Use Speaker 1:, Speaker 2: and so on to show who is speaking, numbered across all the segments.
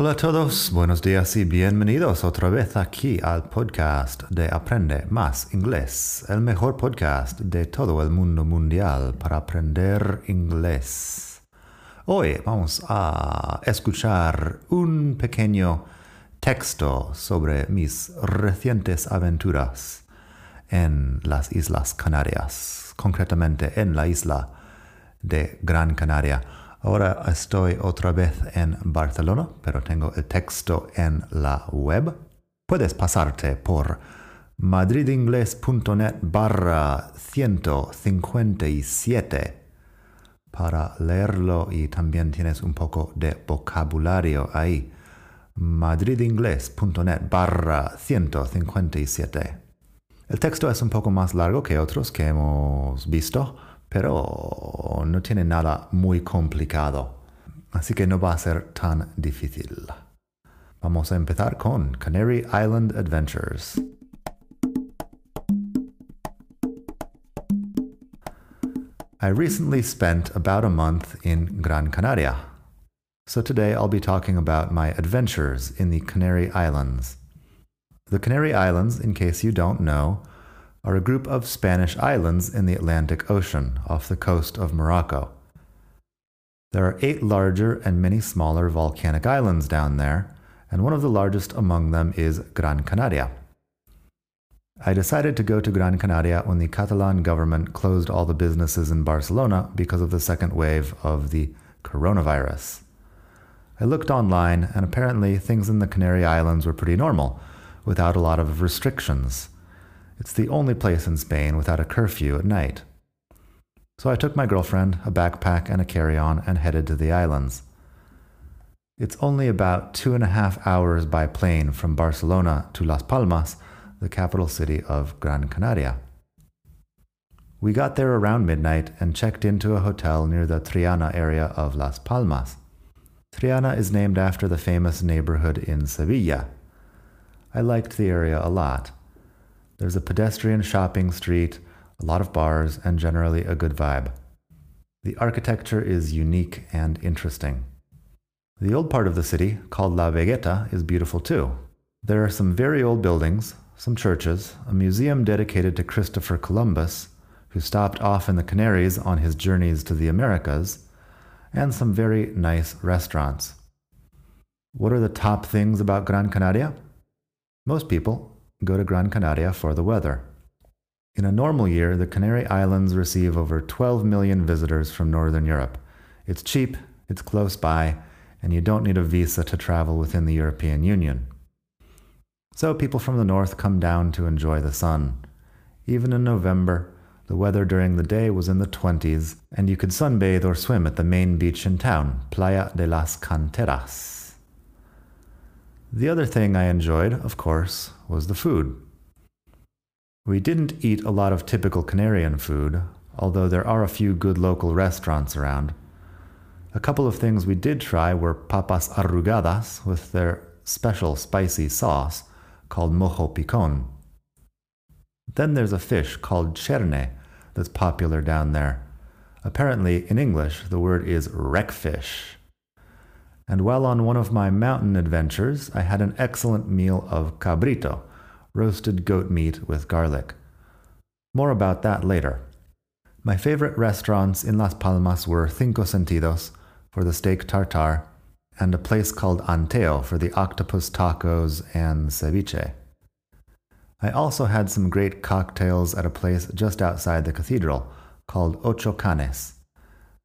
Speaker 1: Hola a todos, buenos días y bienvenidos otra vez aquí al podcast de Aprende Más Inglés, el mejor podcast de todo el mundo mundial para aprender inglés. Hoy vamos a escuchar un pequeño texto sobre mis recientes aventuras en las Islas Canarias, concretamente en la isla de Gran Canaria. Ahora estoy otra vez en Barcelona, pero tengo el texto en la web. Puedes pasarte por madridingles.net barra 157 para leerlo y también tienes un poco de vocabulario ahí. madridingles.net barra 157. El texto es un poco más largo que otros que hemos visto pero no tiene nada muy complicado. Así que no va a ser tan difícil. Vamos a empezar con Canary Island Adventures. I recently spent about a month in Gran Canaria. So today I'll be talking about my adventures in the Canary Islands. The Canary Islands, in case you don't know, are a group of Spanish islands in the Atlantic Ocean off the coast of Morocco. There are eight larger and many smaller volcanic islands down there, and one of the largest among them is Gran Canaria. I decided to go to Gran Canaria when the Catalan government closed all the businesses in Barcelona because of the second wave of the coronavirus. I looked online, and apparently things in the Canary Islands were pretty normal, without a lot of restrictions. It's the only place in Spain without a curfew at night. So I took my girlfriend, a backpack, and a carry on and headed to the islands. It's only about two and a half hours by plane from Barcelona to Las Palmas, the capital city of Gran Canaria. We got there around midnight and checked into a hotel near the Triana area of Las Palmas. Triana is named after the famous neighborhood in Sevilla. I liked the area a lot. There's a pedestrian shopping street, a lot of bars, and generally a good vibe. The architecture is unique and interesting. The old part of the city, called La Vegeta, is beautiful too. There are some very old buildings, some churches, a museum dedicated to Christopher Columbus, who stopped off in the Canaries on his journeys to the Americas, and some very nice restaurants. What are the top things about Gran Canaria? Most people, go to Gran Canaria for the weather. In a normal year, the Canary Islands receive over 12 million visitors from Northern Europe. It's cheap, it's close by, and you don't need a visa to travel within the European Union. So people from the north come down to enjoy the sun. Even in November, the weather during the day was in the 20s, and you could sunbathe or swim at the main beach in town, Playa de las Canteras. The other thing I enjoyed, of course, was the food. We didn't eat a lot of typical Canarian food, although there are a few good local restaurants around. A couple of things we did try were papas arrugadas with their special spicy sauce called mojo picon. Then there's a fish called cherne that's popular down there. Apparently, in English, the word is wreckfish. And while on one of my mountain adventures, I had an excellent meal of cabrito, roasted goat meat with garlic. More about that later. My favorite restaurants in Las Palmas were Cinco Sentidos for the steak tartare and a place called Anteo for the octopus tacos and ceviche. I also had some great cocktails at a place just outside the cathedral called Ocho Canes.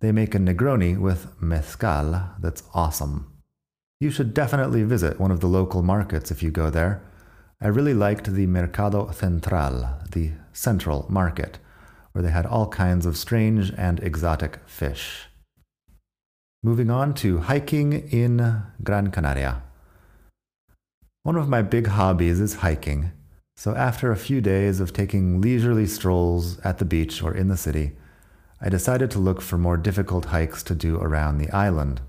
Speaker 1: They make a Negroni with mezcal that's awesome. You should definitely visit one of the local markets if you go there. I really liked the Mercado Central, the central market, where they had all kinds of strange and exotic fish. Moving on to hiking in Gran Canaria. One of my big hobbies is hiking, so after a few days of taking leisurely strolls at the beach or in the city, I decided to look for more difficult hikes to do around the island.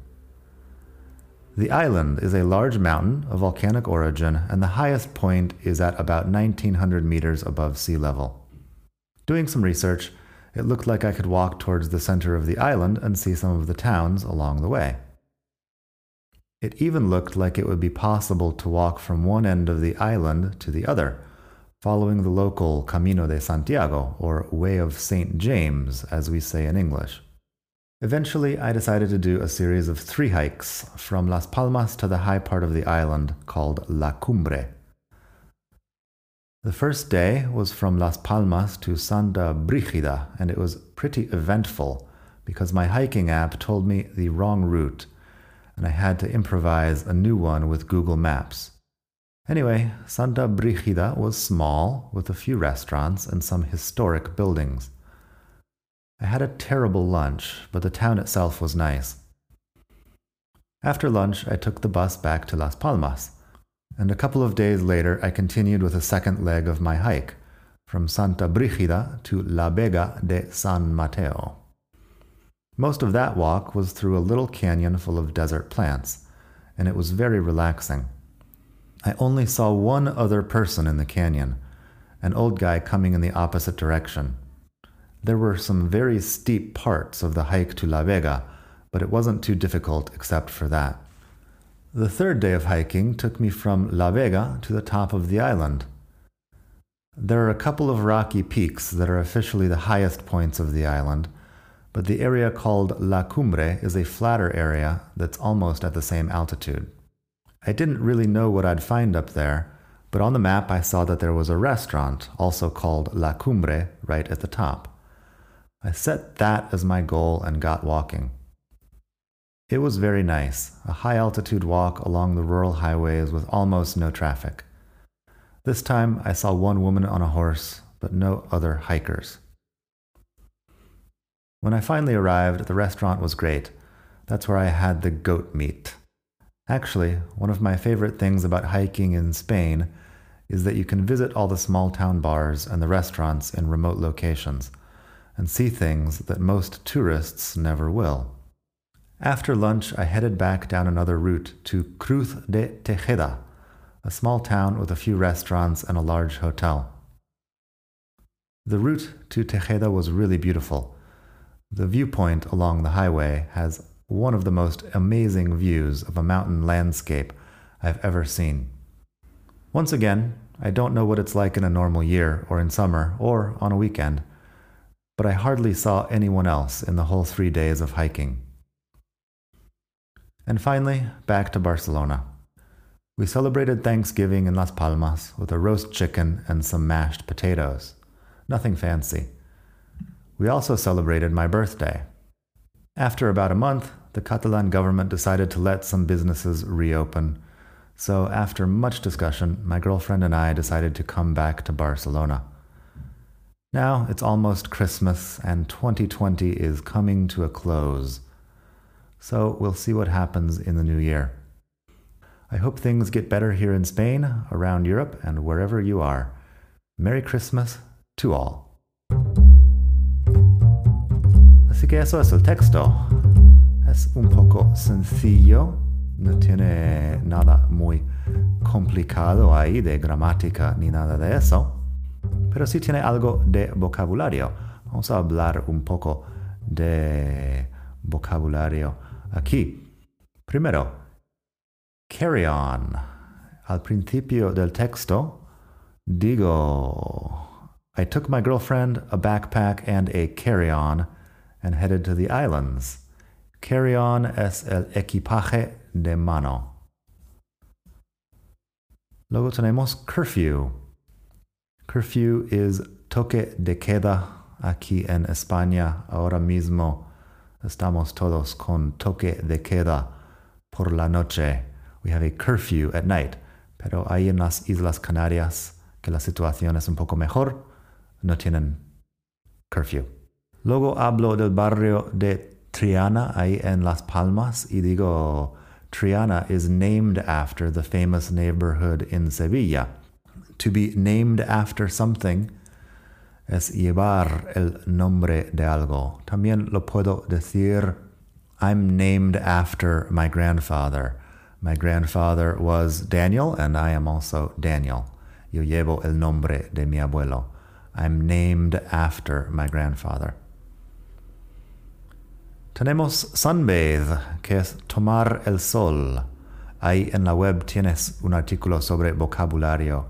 Speaker 1: The island is a large mountain of volcanic origin, and the highest point is at about 1900 meters above sea level. Doing some research, it looked like I could walk towards the center of the island and see some of the towns along the way. It even looked like it would be possible to walk from one end of the island to the other, following the local Camino de Santiago, or Way of St. James, as we say in English. Eventually, I decided to do a series of three hikes from Las Palmas to the high part of the island called La Cumbre. The first day was from Las Palmas to Santa Brigida, and it was pretty eventful because my hiking app told me the wrong route, and I had to improvise a new one with Google Maps. Anyway, Santa Brigida was small, with a few restaurants and some historic buildings. I had a terrible lunch, but the town itself was nice. After lunch, I took the bus back to Las Palmas, and a couple of days later, I continued with a second leg of my hike, from Santa Brigida to La Vega de San Mateo. Most of that walk was through a little canyon full of desert plants, and it was very relaxing. I only saw one other person in the canyon, an old guy coming in the opposite direction. There were some very steep parts of the hike to La Vega, but it wasn't too difficult except for that. The third day of hiking took me from La Vega to the top of the island. There are a couple of rocky peaks that are officially the highest points of the island, but the area called La Cumbre is a flatter area that's almost at the same altitude. I didn't really know what I'd find up there, but on the map I saw that there was a restaurant, also called La Cumbre, right at the top. I set that as my goal and got walking. It was very nice, a high altitude walk along the rural highways with almost no traffic. This time I saw one woman on a horse, but no other hikers. When I finally arrived, the restaurant was great. That's where I had the goat meat. Actually, one of my favorite things about hiking in Spain is that you can visit all the small town bars and the restaurants in remote locations and see things that most tourists never will. After lunch, I headed back down another route to Cruz de Tejeda, a small town with a few restaurants and a large hotel. The route to Tejeda was really beautiful. The viewpoint along the highway has one of the most amazing views of a mountain landscape I've ever seen. Once again, I don't know what it's like in a normal year, or in summer, or on a weekend, but I hardly saw anyone else in the whole three days of hiking. And finally, back to Barcelona. We celebrated Thanksgiving in Las Palmas with a roast chicken and some mashed potatoes. Nothing fancy. We also celebrated my birthday. After about a month, the Catalan government decided to let some businesses reopen. So, after much discussion, my girlfriend and I decided to come back to Barcelona. Now it's almost Christmas and 2020 is coming to a close. So we'll see what happens in the new year. I hope things get better here in Spain, around Europe, and wherever you are. Merry Christmas to all. Así que eso es el texto. Es un poco sencillo, no tiene nada muy complicado ahí de gramática ni nada de eso, pero sí tiene algo de vocabulario. Vamos a hablar un poco de vocabulario aquí. Primero, carry on. Al principio del texto digo, I took my girlfriend, a backpack, and a carry on and headed to the islands. Carry on es el equipaje de mano. Luego tenemos curfew. Curfew is toque de queda aquí en España. Ahora mismo estamos todos con toque de queda por la noche. We have a curfew at night. Pero ahí en las Islas Canarias, que la situación es un poco mejor, no tienen curfew. Luego hablo del barrio de Triana, ahí en Las Palmas, y digo, Triana is named after the famous neighborhood in Sevilla. To be named after something es llevar el nombre de algo. También lo puedo decir, I'm named after my grandfather. My grandfather was Daniel, and I am also Daniel. Yo llevo el nombre de mi abuelo. I'm named after my grandfather. Tenemos sunbathe, que es tomar el sol. Ahí en la web tienes un artículo sobre vocabulario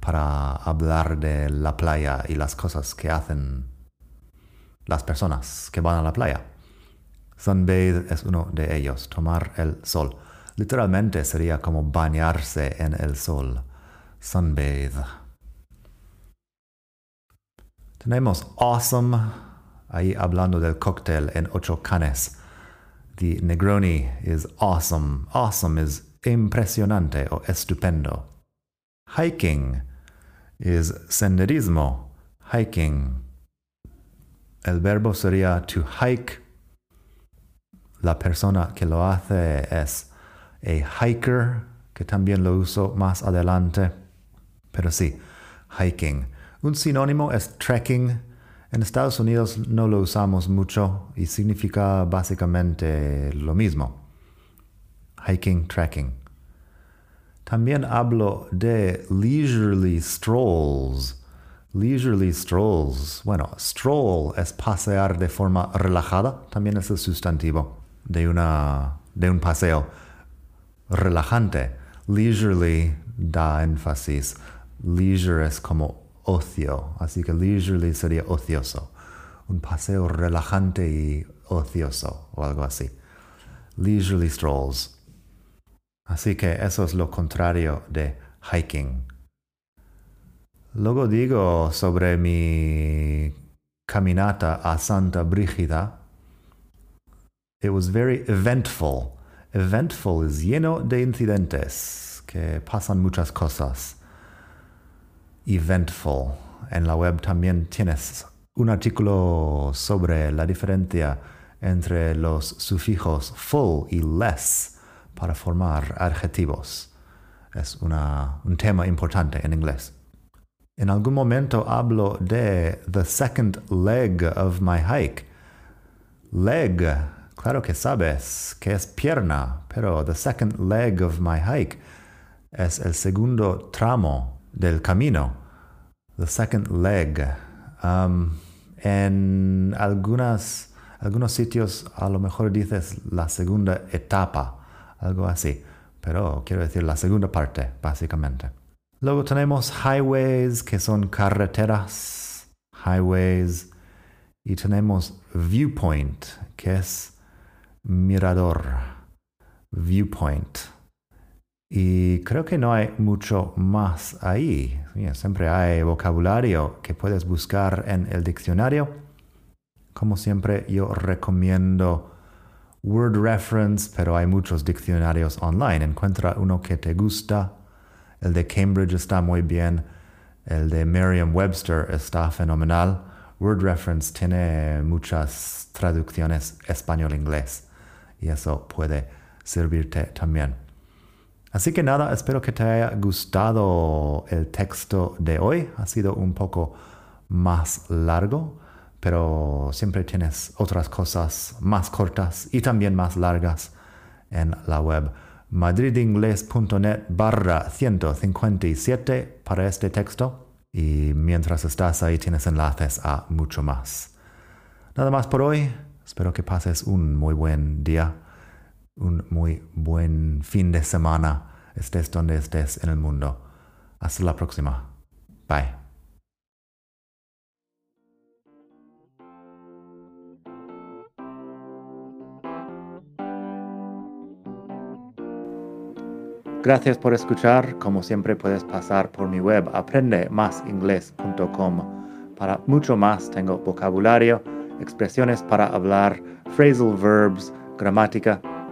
Speaker 1: para hablar de la playa y las cosas que hacen las personas que van a la playa. Sunbathe es uno de ellos, tomar el sol. Literalmente sería como bañarse en el sol. Sunbathe. Tenemos awesome ahí hablando del cóctel en ocho canes. The Negroni is awesome. Awesome is impresionante o estupendo. Hiking is senderismo. Hiking. El verbo sería to hike. La persona que lo hace es a hiker, que también lo uso más adelante. Pero sí, hiking. Un sinónimo es trekking en Estados Unidos no lo usamos mucho y significa básicamente lo mismo. Hiking, trekking. También hablo de leisurely strolls. Leisurely strolls. Bueno, stroll es pasear de forma relajada. También es el sustantivo de, una, de un paseo relajante. Leisurely da énfasis. Leisure es como ocio, así que leisurely sería ocioso, un paseo relajante y ocioso o algo así. Leisurely strolls. Así que eso es lo contrario de hiking. Luego digo sobre mi caminata a Santa Brígida. It was very eventful. Eventful es lleno de incidentes, que pasan muchas cosas eventful. En la web también tienes un artículo sobre la diferencia entre los sufijos full y less para formar adjetivos. Es una, un tema importante en inglés. En algún momento hablo de the second leg of my hike. Leg, claro que sabes que es pierna, pero the second leg of my hike es el segundo tramo del camino, the second leg. Um, en algunas, algunos sitios a lo mejor dices la segunda etapa, algo así, pero quiero decir la segunda parte, básicamente. Luego tenemos highways, que son carreteras, highways, y tenemos viewpoint, que es mirador, viewpoint. Y creo que no hay mucho más ahí. Siempre hay vocabulario que puedes buscar en el diccionario. Como siempre, yo recomiendo Word Reference, pero hay muchos diccionarios online. Encuentra uno que te gusta. El de Cambridge está muy bien. El de Merriam-Webster está fenomenal. Word Reference tiene muchas traducciones español-inglés y eso puede servirte también. Así que nada, espero que te haya gustado el texto de hoy. Ha sido un poco más largo, pero siempre tienes otras cosas más cortas y también más largas en la web madridingles.net barra 157 para este texto y mientras estás ahí tienes enlaces a mucho más. Nada más por hoy. Espero que pases un muy buen día, un muy buen fin de semana, estés donde estés en el mundo. Hasta la próxima. Bye. Gracias por escuchar. Como siempre puedes pasar por mi web aprendemasingles.com. Para mucho más tengo vocabulario, expresiones para hablar, phrasal verbs, gramática,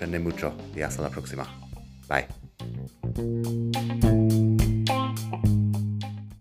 Speaker 1: aprende mucho y hasta la próxima. Bye.